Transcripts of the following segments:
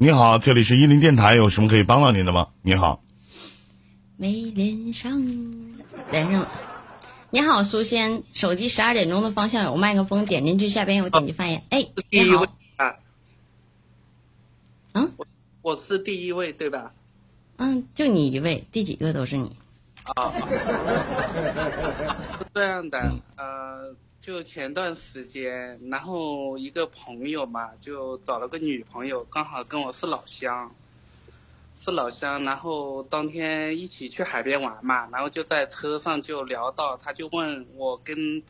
你好，这里是伊林电台，有什么可以帮到您的吗？你好，没连上，连上了。你好，苏仙，手机十二点钟的方向有麦克风，点进去下边有点击发言。哎，你好，啊，嗯我是第一位对吧？嗯，就你一位，第几个都是你。啊，是这样的，呃，就前段时间，然后一个朋友嘛，就找了个女朋友，刚好跟我是老乡，是老乡，然后当天一起去海边玩嘛，然后就在车上就聊到，他就问我跟，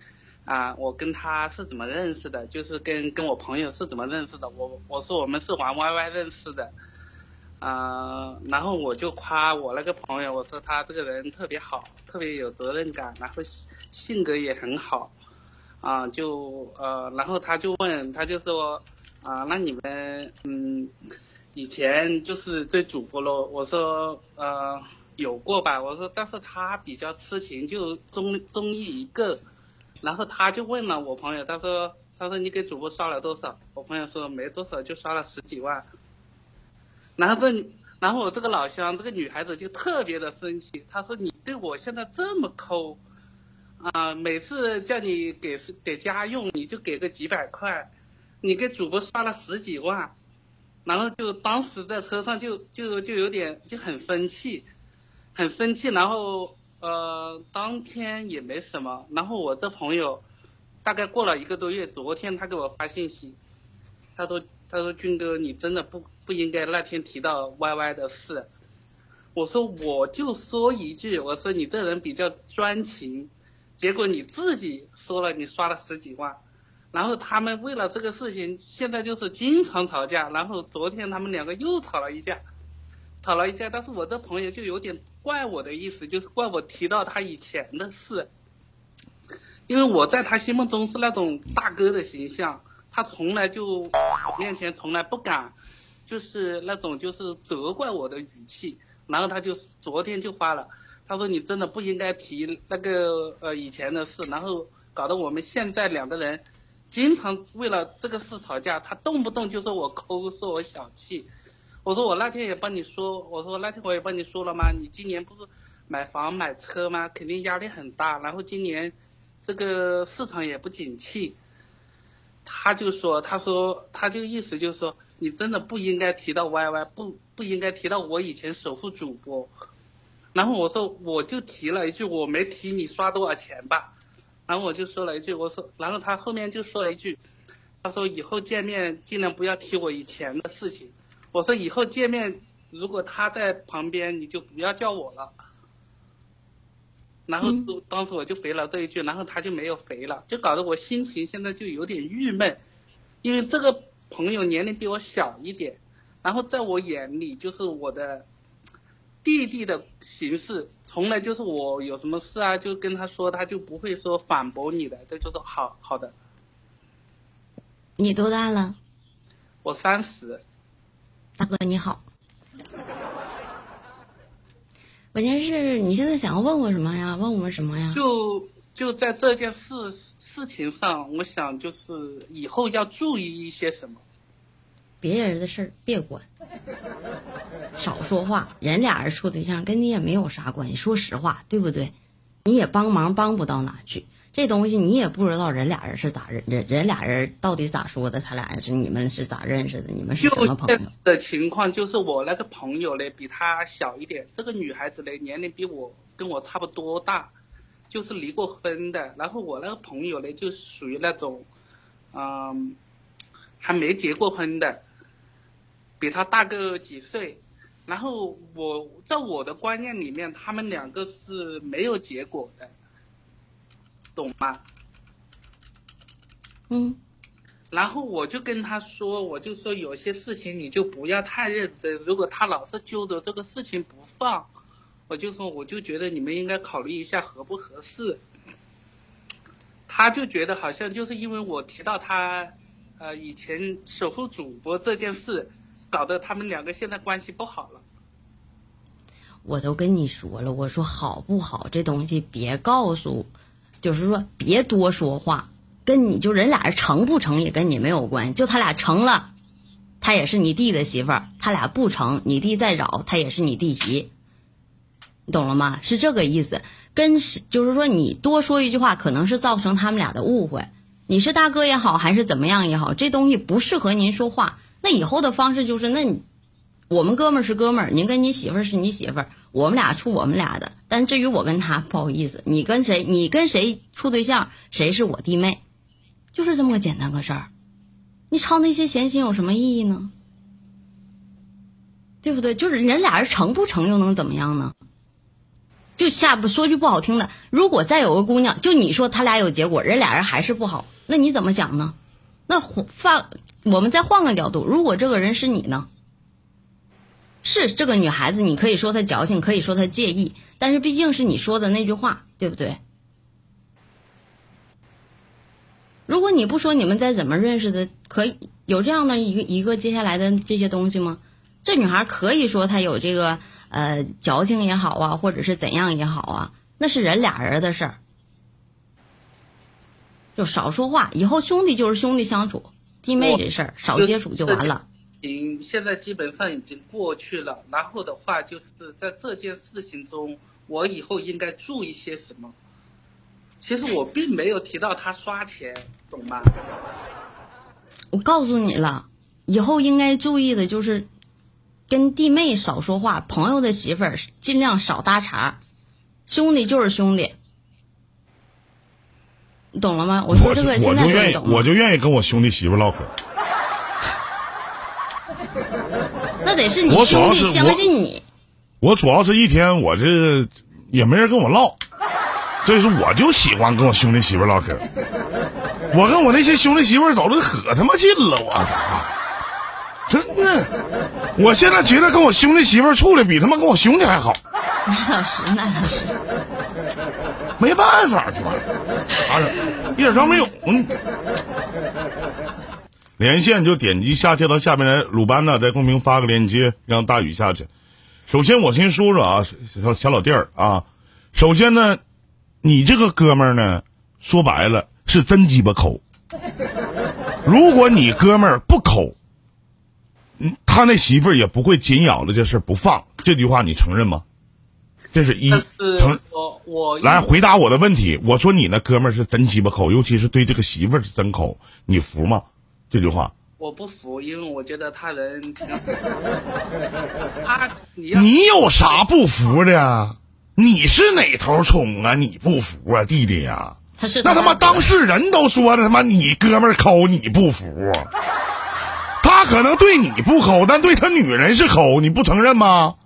啊、我跟他是怎么认识的，就是跟跟我朋友是怎么认识的，我我说我们是玩 YY 认识的。啊，然后我就夸我那个朋友，我说他这个人特别好，特别有责任感，然后性格也很好，啊，就呃，然后他就问，他就说，啊，那你们嗯，以前就是追主播咯，我说呃有过吧，我说但是他比较痴情，就中中意一个，然后他就问了我朋友，他说他说你给主播刷了多少？我朋友说没多少，就刷了十几万。然后这，然后我这个老乡这个女孩子就特别的生气，她说你对我现在这么抠，啊、每次叫你给给家用你就给个几百块，你给主播刷了十几万，然后就当时在车上就就就有点就很生气，很生气，然后呃当天也没什么，然后我这朋友大概过了一个多月，昨天他给我发信息，他说他说军哥你真的不不应该那天提到 YY 的事，我说我就说一句，我说你这人比较专情，结果你自己说了你刷了十几万，然后他们为了这个事情现在就是经常吵架，然后昨天他们两个又吵了一架，吵了一架，但是我这朋友就有点怪我的意思，就是怪我提到他以前的事，因为我在他心目中是那种大哥的形象，他从来就面前从来不敢，就是那种就是责怪我的语气，然后他就昨天就发了，他说你真的不应该提那个呃以前的事，然后搞得我们现在两个人经常为了这个事吵架，他动不动就说我抠，说我小气。我说我那天也帮你说，我说那天我也帮你说了吗？你今年不是买房买车吗？肯定压力很大，然后今年这个市场也不景气。他就说，他说他就意思就是说，你真的不应该提到 YY，不不应该提到我以前首富主播。然后我说我就提了一句，我没提你刷多少钱吧。然后我就说了一句，我说，然后他后面就说了一句，他说以后见面尽量不要提我以前的事情。我说以后见面，如果他在旁边，你就不要叫我了。然后当时我就回了这一句，然后他就没有回了，就搞得我心情现在就有点郁闷，因为这个朋友年龄比我小一点，然后在我眼里就是我的弟弟的形式，从来就是我有什么事啊，就跟他说，他就不会说反驳你的，他就说好好的。你多大了，我三十，大哥？你好。关键是你现在想要问我什么呀？问我们什么呀？就就在这件事事情上，我想就是以后要注意一些什么。别人的事儿别管，少说话。人俩人处对象跟你也没有啥关系，说实话，对不对？你也帮忙帮不到哪去。这东西你也不知道人俩人是咋认，人人俩人到底咋说的？他俩是你们是咋认识的？你们是什么朋友？的情况就是我那个朋友呢比他小一点，这个女孩子呢年龄比我跟我差不多大，就是离过婚的。然后我那个朋友呢就是属于那种，嗯，还没结过婚的，比他大个几岁。然后我在我的观念里面，他们两个是没有结果的，懂吗？嗯，然后我就跟他说，我就说有些事情你就不要太认真，如果他老是揪着这个事情不放，我就说我就觉得你们应该考虑一下合不合适。他就觉得好像就是因为我提到他，呃，以前守护主播这件事，搞得他们两个现在关系不好了。我都跟你说了，我说好不好这东西别告诉，就是说别多说话，跟你就人俩人成不成也跟你没有关系，就他俩成了，她也是你弟的媳妇儿，他俩不成，你弟再找，她也是你弟媳，懂了吗？是这个意思。跟就是说，你多说一句话，可能是造成他们俩的误会。你是大哥也好，还是怎么样也好，这东西不适合您说话。那以后的方式就是，那你我们哥们儿是哥们儿，您跟你媳妇儿是你媳妇儿，我们俩处我们俩的。但至于我跟他，不好意思，你跟谁，你跟谁处对象，谁是我弟妹，就是这么个简单个事儿。你操那些闲心有什么意义呢？对不对？就是人俩人成不成又能怎么样呢？就下不说句不好听的，如果再有个姑娘，就你说他俩有结果，人俩人还是不好，那你怎么想呢？那换我们再换个角度，如果这个人是你呢？是这个女孩子，你可以说她矫情，可以说她介意，但是毕竟是你说的那句话，对不对？如果你不说，你们再怎么认识的，可以有这样的一个一个接下来的这些东西吗？这女孩可以说她有这个呃矫情也好啊，或者是怎样也好啊，那是人俩人的事儿，就少说话。以后兄弟就是兄弟相处，弟妹这事儿少接触就完了。嗯，现在基本上已经过去了。然后的话，就是在这件事情中，我以后应该注意些什么？其实我并没有提到他刷钱，懂吗？我告诉你了，以后应该注意的就是。跟弟妹少说话，朋友的媳妇儿尽量少搭茬，兄弟就是兄弟，你懂了吗？我说这个现在愿意，我就愿意跟我兄弟媳妇唠嗑。那得是你兄弟相信你。我主要是一天我这也没人跟我唠，所以说我就喜欢跟我兄弟媳妇唠嗑。我跟我那些兄弟媳妇走的可他妈近了，我操！真的，我现在觉得跟我兄弟媳妇处的比他妈跟我兄弟还好。那倒是，那倒是，没办法是吧？啥事，一点招没有。连线就点击下跳到下面来，鲁班呢在公屏发个链接，让大雨下去。首先我先说说啊，小小老弟儿啊，首先呢，你这个哥们儿呢，说白了是真鸡巴抠。如果你哥们儿不抠。嗯，他那媳妇儿也不会紧咬着这事不放，这句话你承认吗？这是一承我我来回答我的问题。我说你那哥们儿是真鸡巴抠，尤其是对这个媳妇儿是真抠，你服吗？这句话我不服，因为我觉得他人挺 他你你有啥不服的？你是哪头冲啊？你不服啊，弟弟呀？他是那他妈当事人都说了，他妈你哥们儿抠你不服。他可能对你不抠，但对他女人是抠，你不承认吗？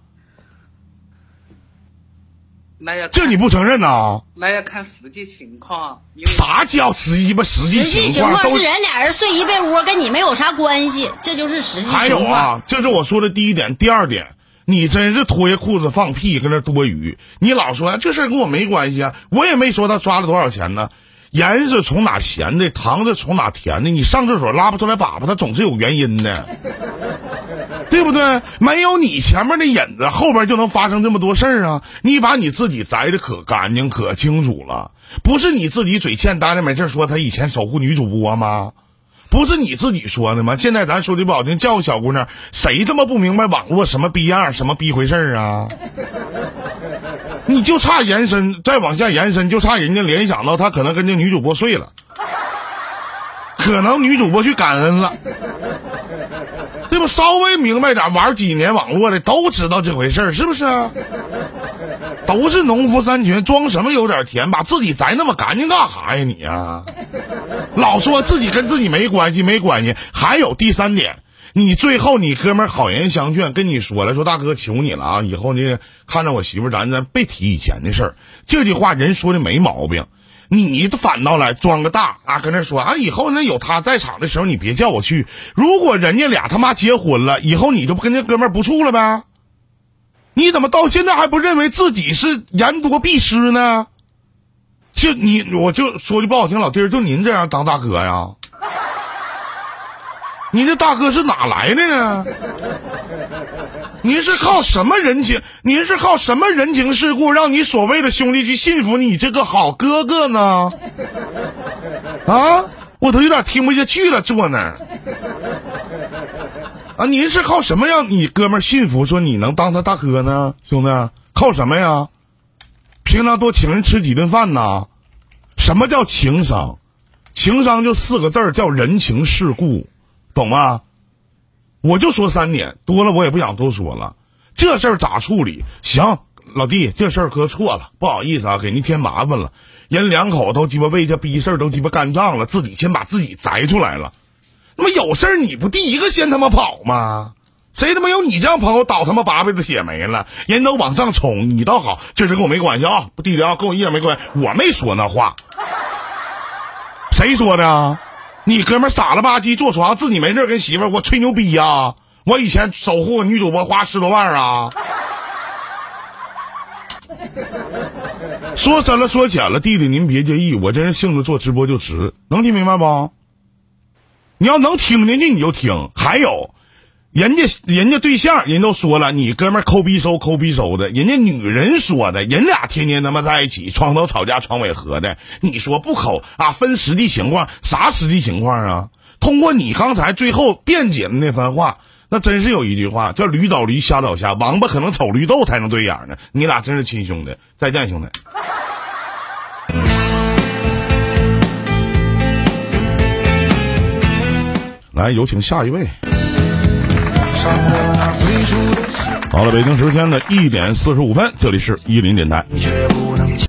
那要这你不承认呐？那要看实际情况。啥叫实际吧？实际情况是人俩人睡一被窝，跟你没有啥关系，这就是实际情况。还有啊，这是我说的第一点，第二点，你真是脱下裤子放屁，跟那多余。你老说这事跟我没关系啊，我也没说他抓了多少钱呢。盐是从哪咸的，糖是从哪甜的？你上厕所拉不出来粑粑，它总是有原因的，对不对？没有你前面的引子，后边就能发生这么多事儿啊！你把你自己摘的可干净、可清楚了，不是你自己嘴欠单的没事说他以前守护女主播吗？不是你自己说的吗？现在咱说句不好听，叫个小姑娘，谁他妈不明白网络什么逼样、什么逼回事儿啊？你就差延伸，再往下延伸，就差人家联想到他可能跟这女主播睡了，可能女主播去感恩了，稍微明白点，玩几年网络的都知道这回事儿，是不是？都是农夫山泉，装什么有点甜？把自己摘那么干净干啥呀？你呀，老说自己跟自己没关系，没关系。还有第三点。你最后，你哥们好言相劝，跟你说了，说大哥求你了啊，以后呢，看着我媳妇咱咱别提以前的事儿。这句话人说的没毛病，你你反倒来装个大啊，跟那说啊，以后那有他在场的时候，你别叫我去。如果人家俩他妈结婚了，以后你就不跟这哥们不处了呗？你怎么到现在还不认为自己是言多必失呢？就你，我就说句不好听，老弟儿，就您这样当大哥呀？您这大哥是哪来的呢？您是靠什么人情？您是靠什么人情世故，让你所谓的兄弟去信服你这个好哥哥呢？啊，我都有点听不下去了，坐那儿。啊，您是靠什么让你哥们儿信服说你能当他大哥呢，兄弟？靠什么呀？平常多请人吃几顿饭呐？什么叫情商？情商就四个字儿，叫人情世故，懂吗？我就说三点，多了我也不想多说了。这事儿咋处理？行，老弟，这事儿哥错了，不好意思啊，给您添麻烦了。人两口都鸡巴为这逼事儿都鸡巴干仗了，自己先把自己摘出来了。那么有事儿你不第一个先他妈跑吗？谁他妈有你这样朋友倒他妈八辈子血霉了？人都往上冲，你倒好，这事跟我没关系啊，不弟弟啊，跟我一点没关系，我没说那话。谁说的？你哥们傻了吧唧坐床自己没事跟媳妇儿我吹牛逼呀、我以前守护女主播花十多万啊。说深了说浅了，弟弟您别介意，我这人性子做直播就直，能听明白不？你要能听进去你就听。还有，人家人家对象人都说了，你哥们抠逼收抠逼收的，人家女人说的，人俩天天他妈在一起，床头吵架床尾和的，你说不抠啊？分实际情况，啥实际情况啊？通过你刚才最后辩解的那番话，那真是有一句话叫“驴找驴，瞎找瞎”，王八可能瞅绿豆才能对眼呢。你俩真是亲兄弟，再见，兄弟。来，有请下一位。好了，北京时间的一点四十五分，这里是一林电台。